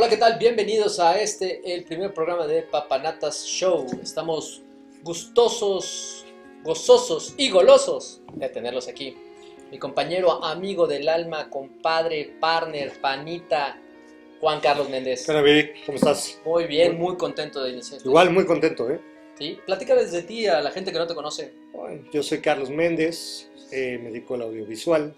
Hola, ¿qué tal? Bienvenidos a este, el primer programa de Papanatas Show. Estamos gustosos, gozosos y golosos de tenerlos aquí. Mi compañero, amigo del alma, compadre, partner, panita, Juan Carlos Méndez. Hola, Vic, ¿cómo estás? Muy bien, muy contento de iniciar. Igual, muy contento, ¿eh? ¿Sí? Platícales de ti a la gente que no te conoce. Bueno, yo soy Carlos Méndez, eh, me dedico al audiovisual.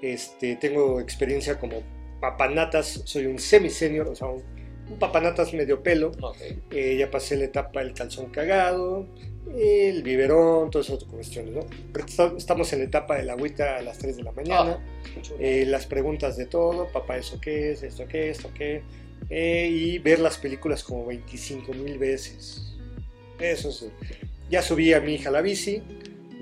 Este, tengo experiencia como papanatas, soy un semi-senior, o sea, un, un papanatas medio pelo. Ok. Eh, ya pasé la etapa del calzón cagado, el biberón, todas esas cuestiones, ¿no? Pero estamos en la etapa de la agüita a las 3 de la mañana. Chulo. eh, las preguntas de todo, papá, ¿eso qué es? ¿Esto qué? ¿Esto qué? Eh, y ver las películas como 25 mil veces. Eso es. Ya subí a mi hija a la bici.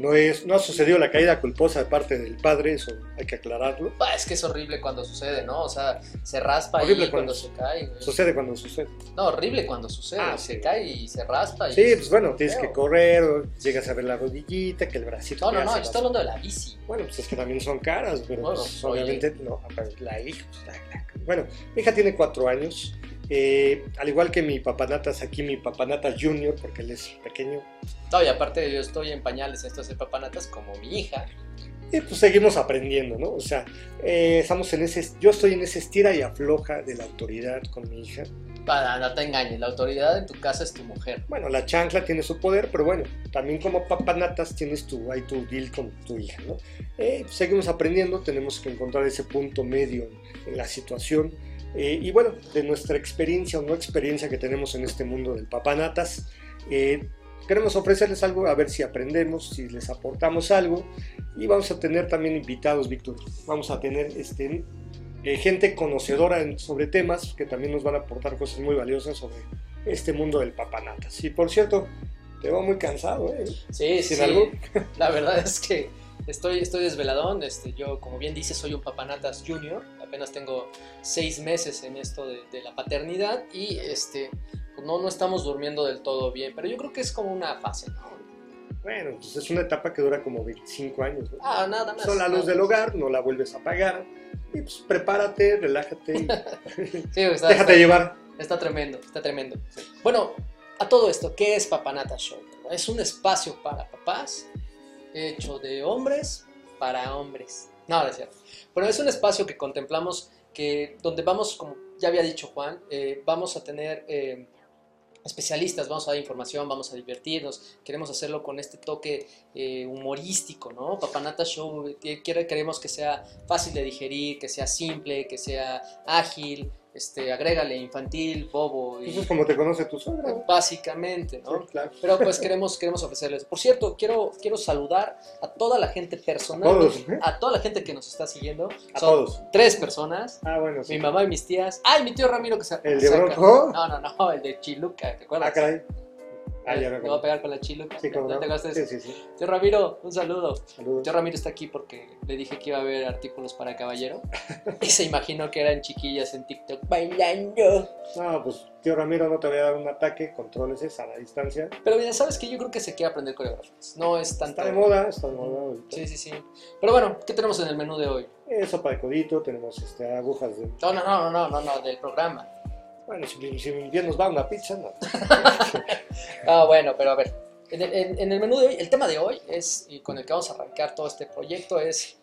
No, es, no ha sucedido la caída culposa de parte del padre, eso hay que aclararlo. Ah, es que es horrible cuando sucede, ¿no? O sea, se raspa Horrible ahí cuando cuando- se cae. güey. Sucede cuando sucede. No, horrible cuando sucede. Ah, se sí. cae y se raspa. Y Sí, pues bueno, tienes feo. que correr, llegas a ver la rodillita, que el bracito. No, no, no, yo estoy hablando de la bici. Bueno, pues es que también son caras, pero Bueno, pues, oye. obviamente no. La hija, pues, la- la- bueno, mi hija tiene cuatro años. Eh, al igual que mi papanatas, aquí mi papanatas junior, porque él es pequeño. No, y aparte yo estoy en pañales, esto es papanatas como mi hija. Y pues seguimos aprendiendo, ¿no? O sea, eh, estamos en ese, yo estoy en ese estira y afloja de la autoridad con mi hija. Para no te engañes, la autoridad en tu casa es tu mujer. Bueno, la chancla tiene su poder, pero bueno, también como papanatas tienes tu, hay tu deal con tu hija, ¿no? Eh, pues, seguimos aprendiendo, tenemos que encontrar ese punto medio en la situación. Eh, y bueno, de nuestra experiencia o no experiencia que tenemos en este mundo del papanatas, eh, queremos ofrecerles algo, a ver si aprendemos, si les aportamos algo. Y vamos a tener también invitados, Víctor. Vamos a tener este, eh, gente conocedora en- sobre temas que también nos van a aportar cosas muy valiosas sobre este mundo del papanatas. Y por cierto, te veo muy cansado, ¿eh? Sí, ¿Sin sí. algo? La verdad es que estoy, estoy desveladón. Este, yo, como bien dice, soy un papanatas junior. Apenas tengo seis meses en esto de, de la paternidad y este, pues no, no estamos durmiendo del todo bien. Pero yo creo que es como una fase, ¿no? Bueno, pues es una etapa que dura como 25 años. ¿no? Ah, nada más. Son la luz del hogar, no la vuelves a apagar. Y pues prepárate, relájate y Sí, está, déjate está- llevar. Está tremendo, está tremendo. Bueno, a todo esto, ¿qué es Papanata Show? Es un espacio para papás, hecho de hombres para hombres. No, no es cierto. Pero es un espacio que contemplamos que donde vamos, como ya había dicho Juan, eh, vamos a tener eh, especialistas, vamos a dar información, vamos a divertirnos, queremos hacerlo con este toque eh, humorístico, ¿no? Papanata Show, queremos que sea fácil de digerir, que sea simple, que sea ágil, este, agrégale infantil, bobo, y, Eso es como te conoce tu suegra. básicamente, ¿no? Sí, claro. Pero pues queremos, queremos ofrecerles. Por cierto, quiero, quiero saludar a toda la gente personal, Todos, ¿eh? a toda la gente que nos está siguiendo. A Son todos. tres personas. Ah, bueno, sí. Mi mamá y mis tías. ¡Ay, mi tío Ramiro que se ¿El de Bronco? No, no, no, el de Chiluca, ¿te acuerdas? Ah, caray. Ah, ya me Me voy a pegar con la Chiluca. Sí, ¿Ya cómo te no. de Sí, sí, sí. Tío Ramiro, un saludo. Saludos. Tío Ramiro está aquí porque le dije que iba a haber artículos para caballero. y se imaginó que eran chiquillas en TikTok bailando. No, pues tío Ramiro no te voy a dar un ataque, controles esa a la distancia. Pero mira, ¿sabes qué? Yo creo que se quiere aprender coreografías. No es tanto... Está de moda, está de moda ahorita. Sí, sí, sí. Pero bueno, ¿qué tenemos en el menú de hoy? Eh, sopa de codito, tenemos este, agujas de... No, no, no, no, no, no, del programa. Bueno, si, si bien nos va una pizza, no. Ah, bueno, pero a ver. En el, en- en el menú de hoy, el tema de hoy es, y con el que vamos a arrancar todo este proyecto, es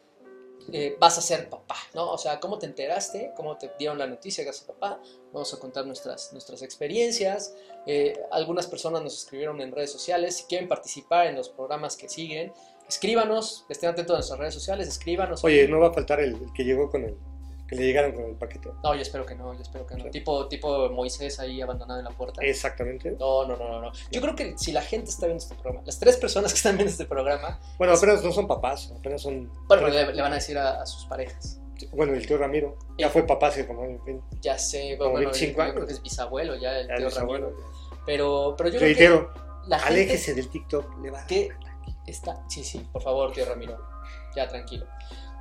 eh, vas a ser papá, ¿no? O sea, cómo te enteraste, cómo te dieron la noticia que vas a ser papá. Vamos a contar nuestras, nuestras experiencias. Eh, algunas personas nos escribieron en redes sociales. Si quieren participar en los programas que siguen, escríbanos, estén atentos a nuestras redes sociales, escríbanos. Oye, no va a faltar el, el que llegó con el... que le llegaron con el paquete. No, yo espero que no, yo espero que no. Sí. Tipo, tipo Moisés ahí abandonado en la puerta. Exactamente. No, no, no, no, no. Yo creo que si la gente está viendo este programa, las tres personas que están viendo este programa, Bueno, apenas no son papás, apenas son... bueno, le, le van a decir a, a sus parejas. Bueno, el tío Ramiro ya fue papá hace como... Ya sé, Como bueno, 25 yo creo años. que es bisabuelo ya, el ya tío es abuelo. Ramiro. Pero, pero yo creo Reitero, que la gente aléjese del TikTok, le va a... que está... Sí, sí, por favor, tío Ramiro. Ya, tranquilo.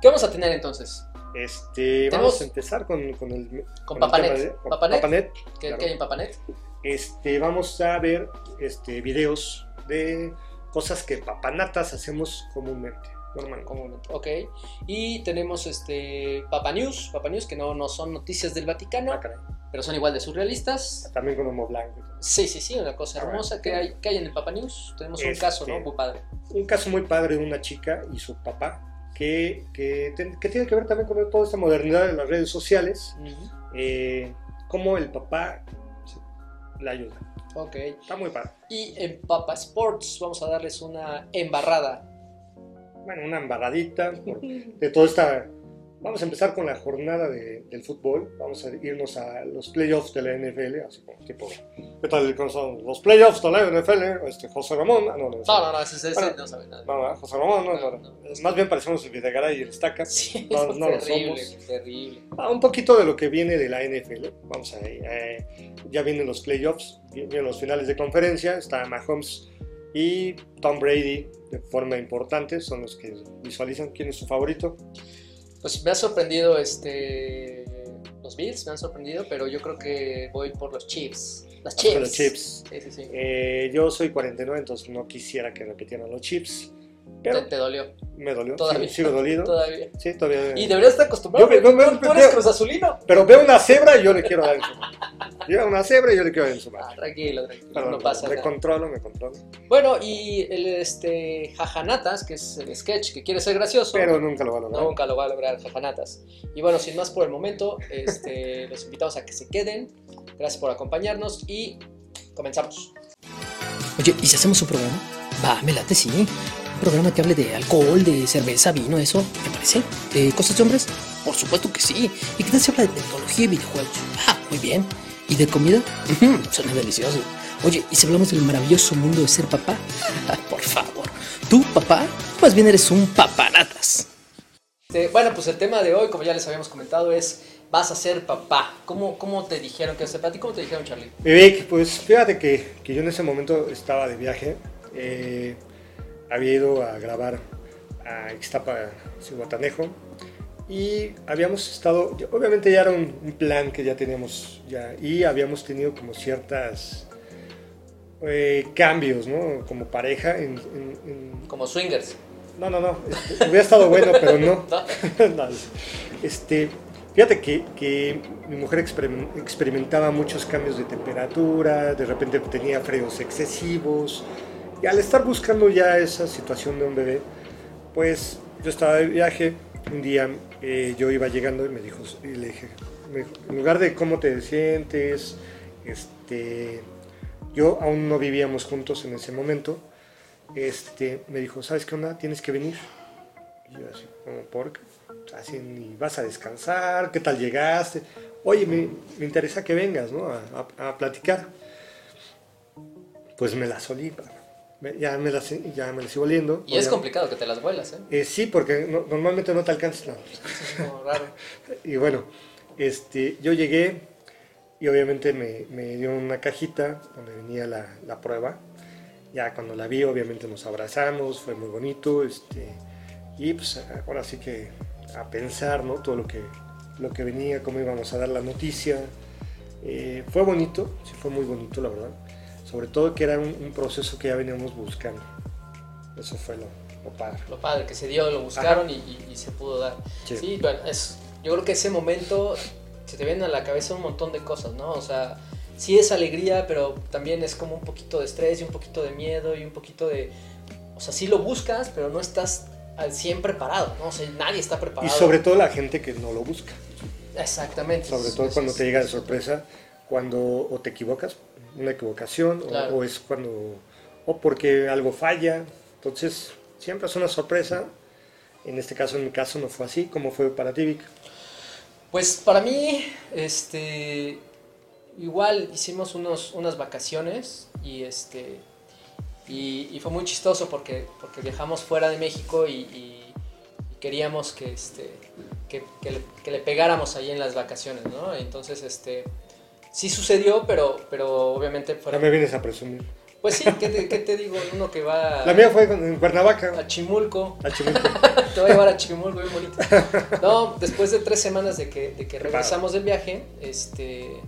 ¿Qué vamos a tener entonces? Este, vamos a empezar con, con el... Con Papanet. tema de- con Papanet. Papanet. ¿Qué, Claro. qué hay en Papanet? Este, vamos a ver este, videos de cosas que papanatas hacemos comúnmente, normalmente. Comúnmente, ok. Y tenemos este Papa News, Papa News, que no, no son noticias del Vaticano, Ah, pero son igual de surrealistas. También con humo blanco. Sí, sí, sí, una cosa Ah, hermosa que hay, que hay en el Papa News. Tenemos un caso, ¿no? Este- Muy padre. Un caso muy padre de una chica y su papá, que, que, tiene que ver también con toda esta modernidad de las redes sociales, eh, cómo el papá le ayuda. Ok. Está muy padre. Y en Papa Sports vamos a darles una embarrada. Bueno, una embarradita por- de toda esta... Vamos a empezar con la jornada de- del fútbol. Vamos a irnos a los playoffs de la NFL, así como tipo... ¿Qué tal cómo son los playoffs de la NFL? Este, José Ramón. Ah, no, no, No, no, no, ese, ese Bueno, no sabe nada. No, no, José Ramón, no, no, no. No. Más bien parecemos el Videgaray y el Estaca. Sí, No, no lo terrible, somos. terrible. Ah, un poquito de lo que viene de la NFL. Vamos a eh, ya vienen los playoffs, vienen los finales de conferencia. Está Mahomes y Tom Brady de forma importante. Son los que visualizan quién es su favorito. Pues me ha sorprendido este los Bills, me han sorprendido, pero yo creo que voy por los. Las con los Chiefs. Sí, sí, sí. Eh, yo soy 49, entonces no quisiera que repitieran los Chiefs. Te, Pero te dolió. me dolió. Todavía. Sigo, sigo dolido. Todavía. Sí, todavía. Y deberías estar acostumbrado. Yo- yo- porque yo- tú, tú eres yo- Cruz Azulino. Pero veo una cebra y yo le quiero dar veo una cebra y yo le quiero dar en su Ah, mano. tranquilo, tranquilo. Pero no pasa me nada. controlo, me controlo. Bueno, y el este Jajanatas, que es el sketch que quiere ser gracioso. Pero nunca lo va a lograr. Nunca lo va a lograr Jajanatas. Y bueno, sin más por el momento, este, los invitamos a que se queden. Gracias por acompañarnos y comenzamos. Oye, ¿y si hacemos un programa? Va, me late, sí. Un programa que hable de alcohol, de cerveza, vino, eso, ¿te parece? ¿De cosas de hombres? Por supuesto que sí. ¿Y qué tal se habla de tecnología y videojuegos? Ah, muy bien. ¿Y de comida? Suena delicioso. Oye, ¿y si hablamos del maravilloso mundo de ser papá? Por favor. ¿Tú, papá? Más bien eres un papanatas. Este, bueno, pues el tema de hoy, como ya les habíamos comentado, es vas a ser papá. ¿Cómo, cómo te dijeron que vas a ser papá? ¿Y cómo te dijeron, Charlie? Vic, pues fíjate que, que yo en ese momento estaba de viaje. eh, había ido a grabar a Ixtapa, Cihuatanejo. Y habíamos estado, obviamente ya era un, un plan que ya teníamos ya. Y habíamos tenido como ciertas eh, cambios, ¿no? Como pareja en- en- en, Como swingers. No, no, no. este, hubiera estado bueno, pero no. ¿no? No, este, fíjate que, que mi mujer experim- experimentaba muchos cambios de temperatura, de repente tenía fríos excesivos. Y al estar buscando ya esa situación de un bebé, pues yo estaba de viaje. Un día eh, yo iba llegando y me dijo, y le dije, en lugar de cómo te sientes, este, yo aún no vivíamos juntos en ese momento. Este, me dijo, ¿sabes qué onda? Tienes que venir. Y yo así, como, ¿por qué? Así, ni vas a descansar, ¿qué tal llegaste? Oye, me, me interesa que vengas, ¿no? A, a- platicar. Pues me la solí, ya me la, ya me la sigo oliendo. Y es complicado que te las vuelas, ¿eh? Eh, sí, porque no- normalmente no te alcanzas. no. Es como raro. Y bueno, este, yo llegué y obviamente me, me dio una cajita donde venía la, la prueba. Ya cuando la vi, obviamente nos abrazamos, fue muy bonito. Este, y pues ahora sí que a pensar, ¿no? Todo lo que, lo que venía, cómo íbamos a dar la noticia. Eh, fue bonito, sí fue muy bonito, la verdad. Sobre todo que era un, un proceso que ya veníamos buscando. Eso fue lo, lo padre. Lo padre que se dio, lo buscaron y, y- y se pudo dar. Sí. Sí, bueno, es, yo creo que ese momento se te vienen a la cabeza un montón de cosas, ¿no? O sea, sí es alegría, pero también es como un poquito de estrés y un poquito de miedo y un poquito de... O sea, sí lo buscas, pero no estás al 100 preparado, ¿no? O sea, nadie está Y preparado. sobre todo la gente que no lo busca. Exactamente. Sobre todo cuando te llega de sorpresa, cuando o te equivocas, una equivocación, o- es cuando, o porque algo falla. Entonces, siempre es una sorpresa. En este caso, en mi caso, no fue así. como fue para ti, Vic? Pues para mí, este, igual hicimos unos, unas vacaciones y este, y, y fue muy chistoso porque, porque viajamos fuera de México y, y- y queríamos que, este, que, que le, que le pegáramos ahí en las vacaciones, ¿no? Entonces, este, sí sucedió, pero, pero obviamente Ya fuera, me vienes a presumir. pues sí, ¿qué te, qué te digo? Uno que va La mía fue en Cuernavaca, a Chimulco, a Chimilco. te voy a llevar a Chimulco, bien bonito. No, después de tres semanas de que, de que regresamos del viaje, este,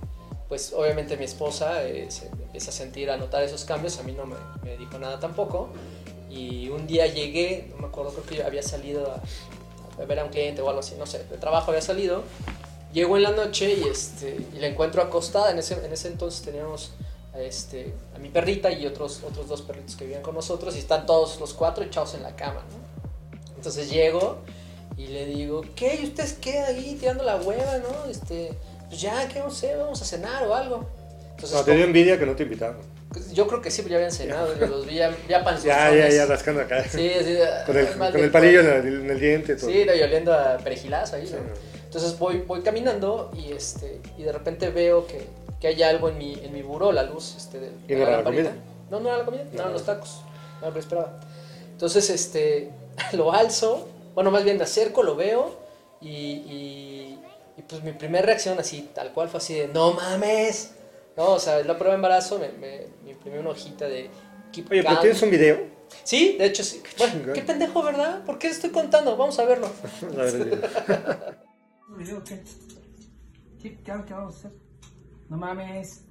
pues obviamente mi esposa eh, se empieza a sentir, a notar esos cambios, a mí no me, me dijo nada tampoco. Y un día llegué, no me acuerdo, creo que yo había salido a, a ver a un cliente o algo así, no sé, de trabajo había salido. Llego en la noche y, este, y la encuentro acostada. En ese, en ese entonces teníamos a, este, a mi perrita y otros, otros dos perritos que vivían con nosotros y están todos los cuatro echados en la cama, ¿no? Entonces llego y le digo, ¿qué? ¿Y ustedes qué ahí tirando la hueva, no? Este, pues ya, ¿qué a hacer? Vamos a cenar o algo. Entonces, No, te dio envidia que no te invitaron. como- yo creo que sí, ya habían cenado, yo los vi ya, ya Ya, ya, ya rascando acá. Sí, así, Con el, con el palillo en el, en el diente. Todo. Sí, no, y oliendo a perejilazo ahí, Sí, ¿no? no. Entonces voy, voy caminando y, este, y de repente veo que, que hay algo en mi, en mi buró, la luz este, de, ¿Y de no era la lamparita. comida? No, no era la comida, no, eran los tacos. No lo esperaba. Entonces, este, lo alzo, bueno, más bien me acerco, lo veo y, y, y, pues mi primera reacción así, tal cual, fue así de, no mames. No, o sea, la prueba de embarazo, me, me, me imprimí una hojita de... Keep Oye, pero tienes un video. Sí, de hecho sí. Bueno, chingón. qué pendejo, ¿verdad? ¿Por qué estoy contando? Vamos a verlo. Video. qué? ¿Qué, qué, qué vamos a hacer? No mames.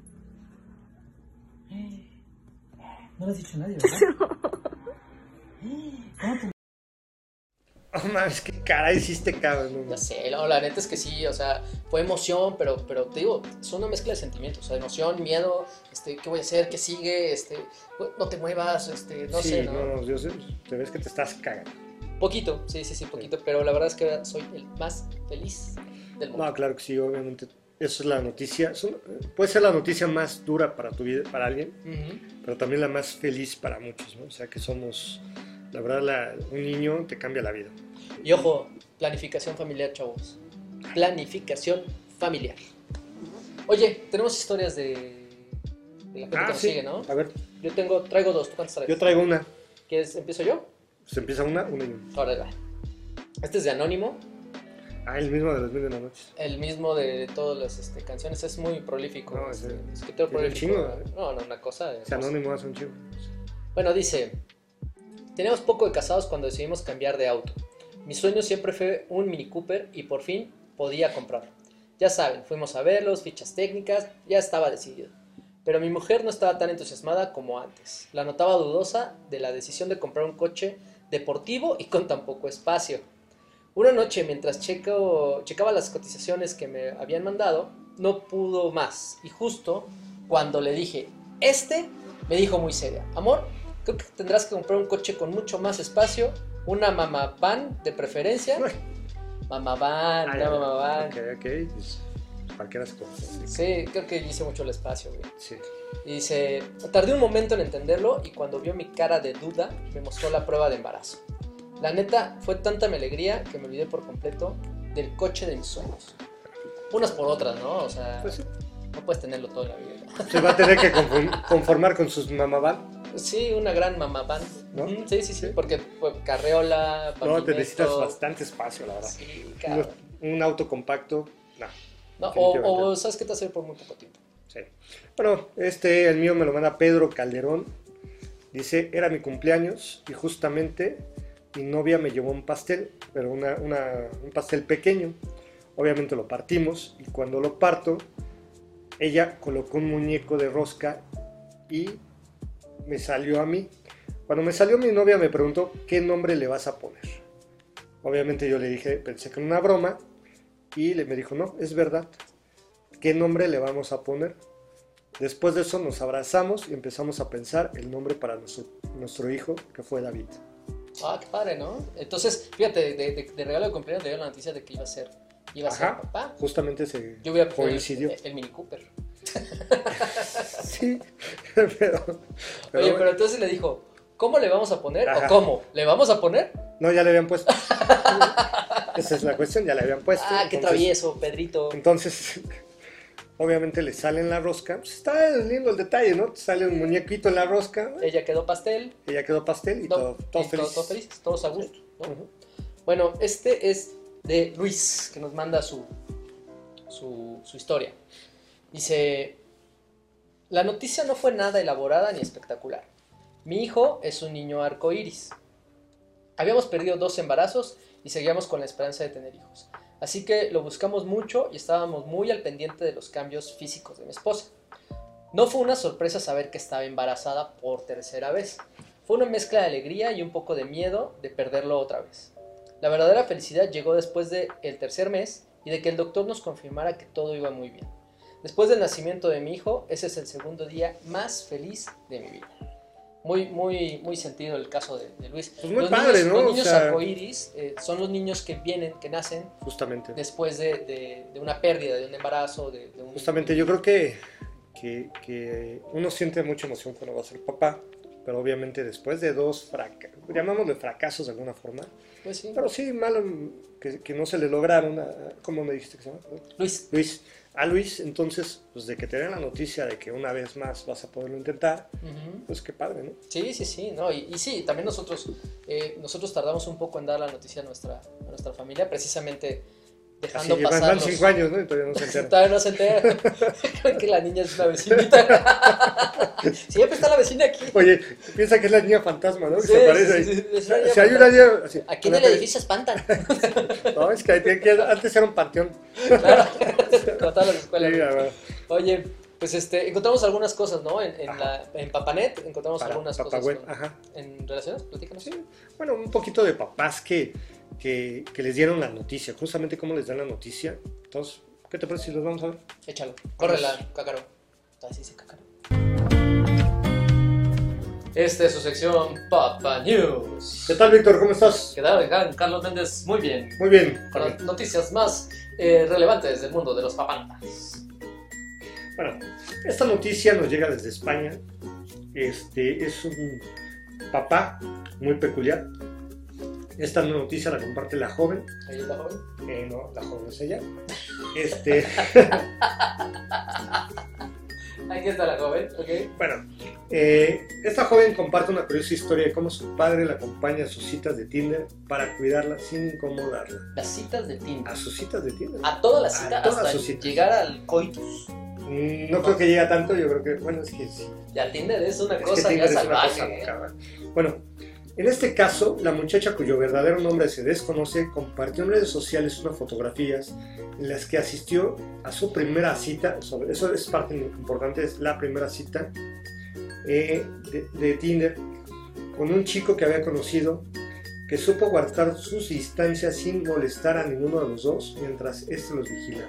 No le has dicho a nadie, ¿verdad? ¿Cómo te Oh, mames, qué cara hiciste, cabrón. no, Ya sé, no, la neta es que sí, o sea, fue emoción, pero, pero te digo, es una mezcla de sentimientos, o sea, emoción, miedo, este, ¿qué voy a hacer? ¿Qué sigue? Este, no te muevas, este, no sí, sé, ¿no? no, no, yo sé, te ves que te estás cagando. Poquito, sí, sí, sí, poquito, pero la verdad es que soy el más feliz del mundo. No, claro que sí, obviamente. Eso es la noticia. puede ser la noticia más dura para tu vida, para alguien, pero también la más feliz para muchos, ¿no? O sea, que somos, la verdad, la- un niño te cambia la vida. Y ojo, planificación familiar, chavos. Planificación familiar. Oye, tenemos historias de, de la gente que Ah, nos sí. sigue, ¿no? A ver, Yo tengo, traigo dos, ¿tú cuántas traes? yo traigo una. ¿Quieres, empiezo yo? Se empieza una, una y una. Ahora va. Este es de Anónimo, Ah, el mismo de las mil de la noche. el mismo de todas las este, canciones, es muy prolífico. No, este, ese- escritor tiene un prolífico. chingo, ¿eh? no, no, una cosa. Hermosa. anónimo hace un chivo. Bueno, dice, teníamos poco de casados cuando decidimos cambiar de auto. Mi sueño siempre fue un Mini Cooper y por fin podía comprarlo. Ya saben, fuimos a verlos, fichas técnicas, ya estaba decidido. Pero mi mujer no estaba tan entusiasmada como antes. La notaba dudosa de la decisión de comprar un coche deportivo y con tan poco espacio. Una noche, mientras checo, checaba las cotizaciones que me habían mandado, no pudo más. Y justo cuando le dije, este, me dijo muy seria, amor, creo que tendrás que comprar un coche con mucho más espacio, una mamá van de preferencia. Mamá van, Ah, una mamá van. Ok, ok. Pues, ¿Para qué las cosas? Sí, creo que hice mucho el espacio, güey. Sí. Y dice, tardé un momento en entenderlo y cuando vio mi cara de duda, me mostró la prueba de embarazo. La neta, fue tanta mi alegría que me olvidé por completo del coche de mis sueños. Unas por otras, ¿no? O sea, Pues sí. no puedes tenerlo todo en la vida. Se va a tener que conform- conformar con sus mamaban. Sí, una gran mamá van. ¿No? Sí, sí, sí, porque pues, carreola, No, te necesitas bastante espacio, la verdad. Sí. Un, un auto compacto, no. No, o, o, ¿sabes qué te hace por muy poco tiempo? Sí. Bueno, este, el mío me lo manda Pedro Calderón. Dice, era mi cumpleaños y justamente mi novia me llevó un pastel, pero una, una- un pastel pequeño. Obviamente lo partimos y cuando lo parto, ella colocó un muñeco de rosca y me salió a mí. Cuando me salió mi novia me preguntó, ¿qué nombre le vas a poner? Obviamente yo le dije, pensé que era una broma y le, me dijo, no, es verdad. ¿Qué nombre le vamos a poner? Después de eso nos abrazamos y empezamos a pensar el nombre para nuestro, nuestro hijo, que fue David. Ah, qué padre, ¿no? Entonces, fíjate, de, de- de regalo de cumpleaños te dio la noticia de que iba a ser, iba a ser papá. Justamente se Yo coincidió. el, el Mini Cooper. Sí, pero, pero Oye, bueno. pero entonces le dijo, ¿cómo le vamos a poner? Ajá. ¿O cómo? ¿Le vamos a poner? no, ya le habían puesto. Esa es la cuestión, ya le habían puesto. ah, qué travieso, Pedrito. Entonces, obviamente le sale en la rosca. Pues está lindo el detalle, ¿no? Sale un muñequito en la rosca, Ella quedó pastel. ella quedó pastel y no, todo, y todos felices. todos felices, todos a gusto. Bueno, este es de Luis, que nos manda su, su, su historia. Dice, la noticia no fue nada elaborada ni espectacular. Mi hijo es un niño arcoíris. Habíamos perdido dos embarazos y seguíamos con la esperanza de tener hijos. Así que lo buscamos mucho y estábamos muy al pendiente de los cambios físicos de mi esposa. No fue una sorpresa saber que estaba embarazada por tercera vez. Fue una mezcla de alegría y un poco de miedo de perderlo otra vez. La verdadera felicidad llegó después del tercer mes y de que el doctor nos confirmara que todo iba muy bien. Después del nacimiento de mi hijo, ese es el segundo día más feliz de mi vida. Muy, muy, muy sentido el caso de, de Luis. Pues muy los padre, niños, ¿no? Los O niños sea- arcoíris eh, son los niños que vienen, que nacen Justamente. después de, de- de una pérdida, de un embarazo, de, de un... Justamente, yo creo que, que, que uno siente mucha emoción cuando va a ser papá, pero obviamente después de dos fracasos, llamámosle fracasos de alguna forma, Pues sí. pero sí, malo que, que no se le lograron, a, ¿cómo me dijiste que se llama? Luis, Luis. A Luis, entonces, pues de que te den la noticia de que una vez más vas a poderlo intentar, pues qué padre, ¿no? Sí, sí, sí, no, y, y sí, también nosotros, eh, nosotros tardamos un poco en dar la noticia a nuestra, a nuestra familia, precisamente Así dejando llevan pasar van los- cinco años, ¿no? Y todavía no se entera. Todavía no se entera. Creen que la niña es una vecinita. Siempre está la vecina aquí. Oye, piensa que es la niña fantasma, ¿no? Que Sí, se aparece ahí. sí, niña Si hay una niña así, Aquí en el edificio espantan. No, es que, ahí tiene que- antes era un panteón. Claro, como todas las escuelas. Sí, a ver. Oye, pues este, encontramos algunas cosas, ¿no? En, en, Ajá. la, en Papanet encontramos Para algunas cosas. web, con- ajá. ¿En relaciones? Platícanos. Sí, bueno, un poquito de papás que, que, que les dieron la noticia, justamente cómo les dan la noticia. Entonces, ¿qué te parece si los vamos a ver? Échalo. Córrela, cácaro. Así se cácaro. Esta es su sección Papa News. ¿Qué tal, Víctor? ¿Cómo estás? ¿Qué tal? Carlos Méndez? Muy bien. Muy bien. Con las noticias más eh, relevantes del mundo de los papantas. Bueno, esta noticia nos llega desde España. Este es un papá muy peculiar. Esta noticia la comparte la joven. Ahí la joven. Eh, no, la joven es ella. Este, Aquí está la joven, ok. bueno, eh, esta joven comparte una curiosa historia de cómo su padre la acompaña a sus citas de Tinder para cuidarla sin incomodarla. Las citas de Tinder. A sus citas de Tinder. A toda la A cita todas hasta citas. llegar al coitus. Mm, No creo que llegue a tanto, yo creo que, bueno, es que sí. Ya Tinder es una Es cosa ya salvaje. cosa ¿eh? Bueno, en este caso, la muchacha cuyo verdadero nombre se desconoce compartió en redes sociales unas fotografías en las que asistió a su primera cita, eso es parte importante, es la primera cita eh, de, de Tinder con un chico que había conocido que supo guardar sus distancias sin molestar a ninguno de los dos mientras éste los vigilaba.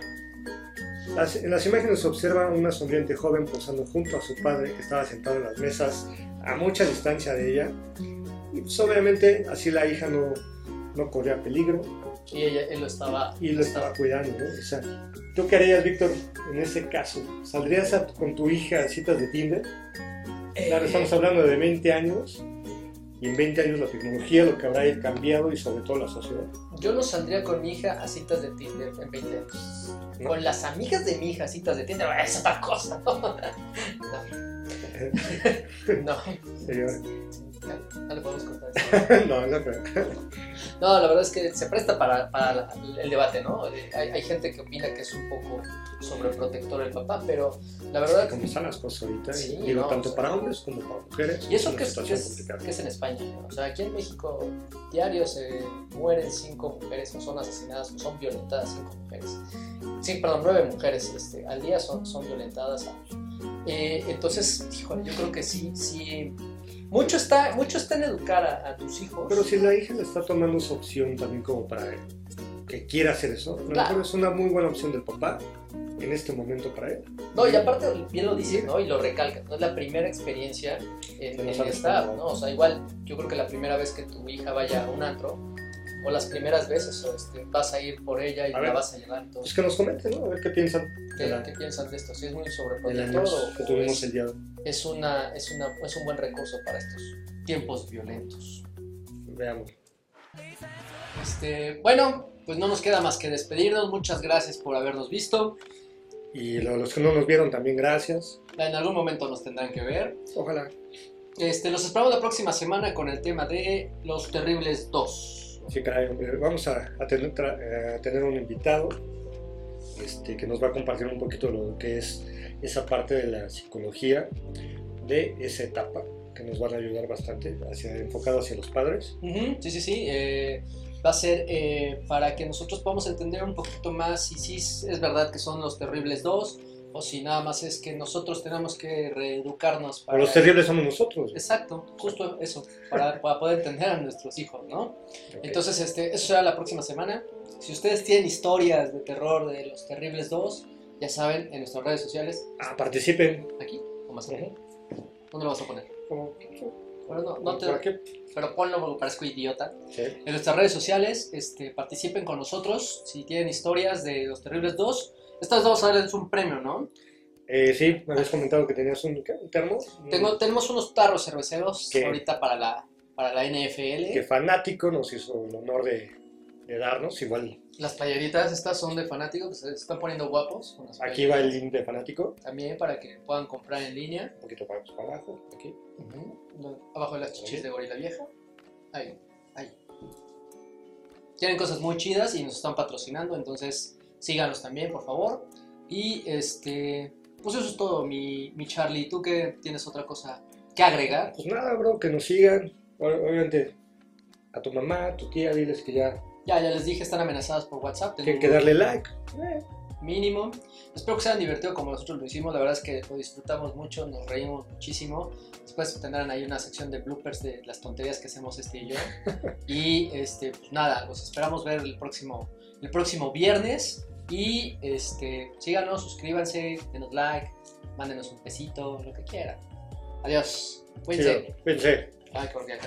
Las- en las imágenes se observa una sonriente joven posando junto a su padre que estaba sentado en las mesas a mucha distancia de ella. Y pues obviamente así la hija no, no corría peligro Y ella, él lo estaba. y lo estaba cuidando. ¿no? O sea, ¿tú qué harías, Víctor, en ese caso? ¿Saldrías a- con tu hija a citas de Tinder? Claro, Eh, estamos hablando de 20 años. Y en 20 años la tecnología, lo que habrá cambiado y sobre todo la sociedad. Yo no saldría con mi hija a citas de Tinder en 20 años. ¿no? Con las amigas de mi hija a citas de Tinder, es otra cosa. No, no, Sería- no, no le podemos contar eso. no, no creo. No, la verdad es que se presta para, para el debate, ¿no? Eh, Hay, hay gente que opina que es un poco sobreprotector el papá, pero la verdad Como están las cosas ahorita, Sí, digo, no, tanto o sea, para hombres como para mujeres. Y eso una que es, que es- que es en España. ¿no? O sea, aquí en México diario se mueren cinco mujeres o son asesinadas o son violentadas cinco mujeres. Sí, perdón, nueve mujeres este, al día son, son violentadas. Eh, entonces, híjole, yo creo que sí, sí. Mucho está, mucho está en educar a, a tus hijos. Pero si la hija le está tomando esa opción también como para que quiera hacer eso, a lo Claro. mejor es una muy buena opción del papá en este momento para él. No, y aparte bien lo dice, ¿no? Y lo recalca, no es la primera experiencia en, en esta. ¿no? O sea, igual, yo creo que la primera vez que tu hija vaya a un antro, o las primeras veces, o este, vas a ir por ella y A la ver. vas a llevar. Pues Entonces, que nos comenten, ¿no? A ver qué piensan ¿qué, la, qué piensan de esto? Si es muy sobreprotector o, que o tuvimos es, el día. Es una, es, una, es un buen recurso para estos tiempos violentos. Veamos. Este, bueno, pues no nos queda más que despedirnos. Muchas gracias por habernos visto. Y lo- los que no nos vieron también, gracias. En algún momento nos tendrán que ver. Ojalá. Este, los esperamos la próxima semana con el tema de Los Terribles 2. Sí, caray, hombre. Vamos a, a tener, eh, a tener un invitado este, que nos va a compartir un poquito lo que es esa parte de la psicología de esa etapa que nos van a ayudar bastante, hacia, enfocado hacia los padres. Ujú, Sí, sí, sí. eh, va a ser eh, para que nosotros podamos entender un poquito más si sí es verdad que son los terribles dos o si nada más es que nosotros tenemos que reeducarnos O para... los terribles somos nosotros. Exacto, justo eso, para, para poder entender a nuestros hijos, ¿no? Ok. Entonces, este, eso será la próxima semana. Si ustedes tienen historias de terror de los Terribles 2, ya saben, en nuestras redes sociales, Ah, participen. aquí o más aquí. ¿Dónde lo vas a poner? Como- Bueno, no, no te- pero ponlo porque parezco idiota. Sí. En nuestras redes sociales, este, participen con nosotros si tienen historias de los Terribles 2. Estas dos ahora es un premio, ¿no? Eh, sí, me habías comentado que tenías un. ¿Un termo. Tengo, tenemos unos tarros cerveceros ¿Qué? ahorita para la, para la NFL. que fanático nos hizo el honor de, de darnos. Igual Las playeritas estas son de fanáticos, que se están poniendo guapos. con las aquí va el link de fanático. También para que puedan comprar en línea. Un poquito para, para abajo. Aquí. Abajo de las chichis Ahí. de Gorila Vieja. Ahí, ahí. Tienen cosas muy chidas y nos están patrocinando, entonces síganos también, por favor. Y este, pues eso es todo, mi, mi Charlie. ¿Tú qué tienes otra cosa que agregar? Pues nada, bro, que nos sigan. Ob- Obviamente, a tu mamá, a tu tía, diles que ya Ya, ya les dije, están amenazadas por WhatsApp. tengo que darle like. Eh, Mínimo. Espero que se hayan divertido como nosotros lo hicimos. La verdad es que lo disfrutamos mucho, nos reímos muchísimo. Después tendrán ahí una sección de bloopers de las tonterías que hacemos este y yo. Y este, pues nada, los esperamos ver el próximo, el próximo viernes. Y este, síganos, suscríbanse, denos like, mándenos un besito, lo que quieran. Adiós. Cuídense. sí, Cuídense. Ay, porque